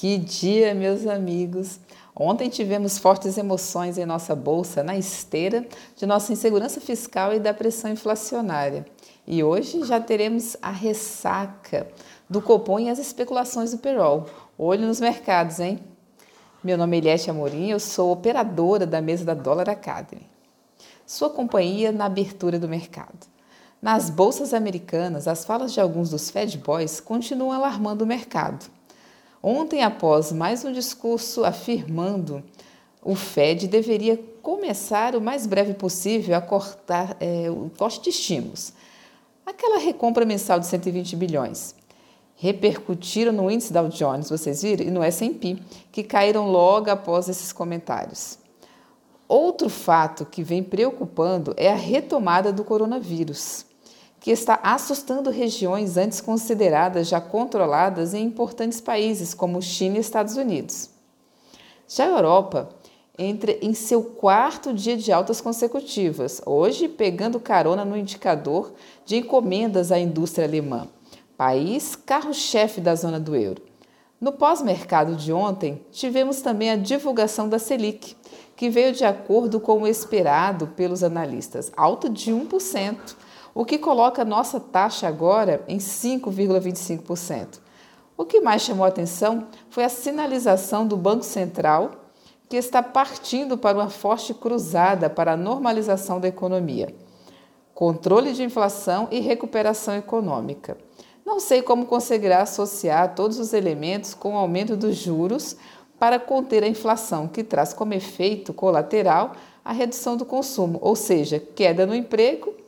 Que dia, meus amigos! Ontem tivemos fortes emoções em nossa bolsa na esteira de nossa insegurança fiscal e da pressão inflacionária. E hoje já teremos a ressaca do Copom e as especulações do Perol. Olho nos mercados, hein? Meu nome é Eliette Amorim, eu sou operadora da mesa da Dollar Academy. Sua companhia na abertura do mercado. Nas bolsas americanas, as falas de alguns dos Fed Boys continuam alarmando o mercado. Ontem, após mais um discurso afirmando o Fed deveria começar o mais breve possível a cortar é, o corte de estímulos. Aquela recompra mensal de 120 bilhões. Repercutiram no índice Dow Jones, vocês viram? E no S&P, que caíram logo após esses comentários. Outro fato que vem preocupando é a retomada do coronavírus que está assustando regiões antes consideradas já controladas em importantes países como China e Estados Unidos. Já a Europa entra em seu quarto dia de altas consecutivas, hoje pegando carona no indicador de encomendas à indústria alemã, país carro-chefe da zona do euro. No pós-mercado de ontem, tivemos também a divulgação da Selic, que veio de acordo com o esperado pelos analistas, alta de 1% o que coloca nossa taxa agora em 5,25%. O que mais chamou atenção foi a sinalização do Banco Central, que está partindo para uma forte cruzada para a normalização da economia, controle de inflação e recuperação econômica. Não sei como conseguirá associar todos os elementos com o aumento dos juros para conter a inflação, que traz como efeito colateral a redução do consumo, ou seja, queda no emprego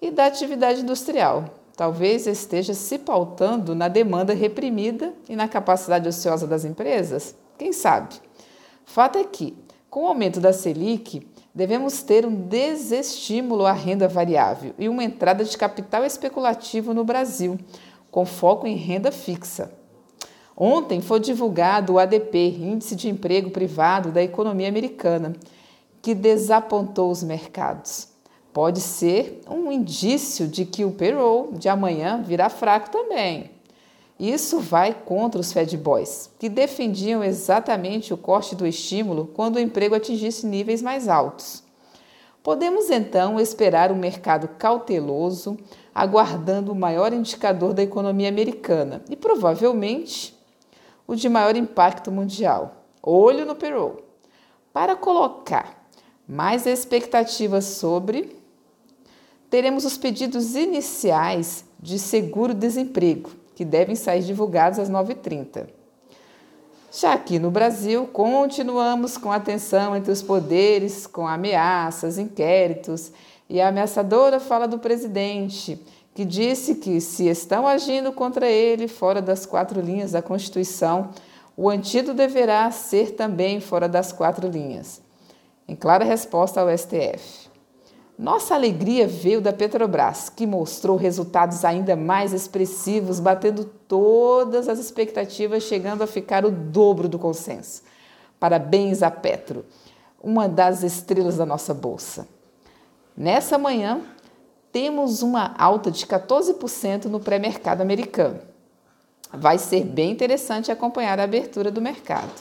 e da atividade industrial. Talvez esteja se pautando na demanda reprimida e na capacidade ociosa das empresas? Quem sabe? Fato é que, com o aumento da Selic, devemos ter um desestímulo à renda variável e uma entrada de capital especulativo no Brasil, com foco em renda fixa. Ontem foi divulgado o ADP, Índice de Emprego Privado da Economia Americana, que desapontou os mercados pode ser um indício de que o payroll de amanhã virá fraco também. Isso vai contra os Fed Boys, que defendiam exatamente o corte do estímulo quando o emprego atingisse níveis mais altos. Podemos então esperar um mercado cauteloso, aguardando o maior indicador da economia americana e provavelmente o de maior impacto mundial. Olho no payroll. Para colocar mais expectativas sobre teremos os pedidos iniciais de seguro-desemprego, que devem sair divulgados às 9h30. Já aqui no Brasil, continuamos com a tensão entre os poderes, com ameaças, inquéritos, e a ameaçadora fala do presidente, que disse que, se estão agindo contra ele fora das quatro linhas da Constituição, o antídoto deverá ser também fora das quatro linhas. Em clara resposta ao STF. Nossa alegria veio da Petrobras, que mostrou resultados ainda mais expressivos, batendo todas as expectativas, chegando a ficar o dobro do consenso. Parabéns a Petro, uma das estrelas da nossa bolsa. Nessa manhã, temos uma alta de 14% no pré-mercado americano. Vai ser bem interessante acompanhar a abertura do mercado.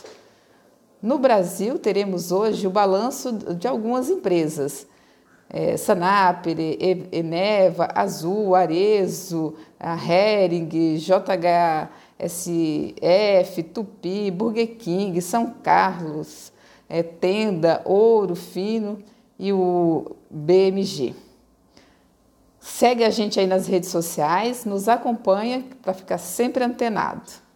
No Brasil, teremos hoje o balanço de algumas empresas é, Eneva, Azul, Arezo, a Hering, JHSF, Tupi, Burger King, São Carlos, é, Tenda, Ouro Fino e o BMG. Segue a gente aí nas redes sociais, nos acompanha para ficar sempre antenado.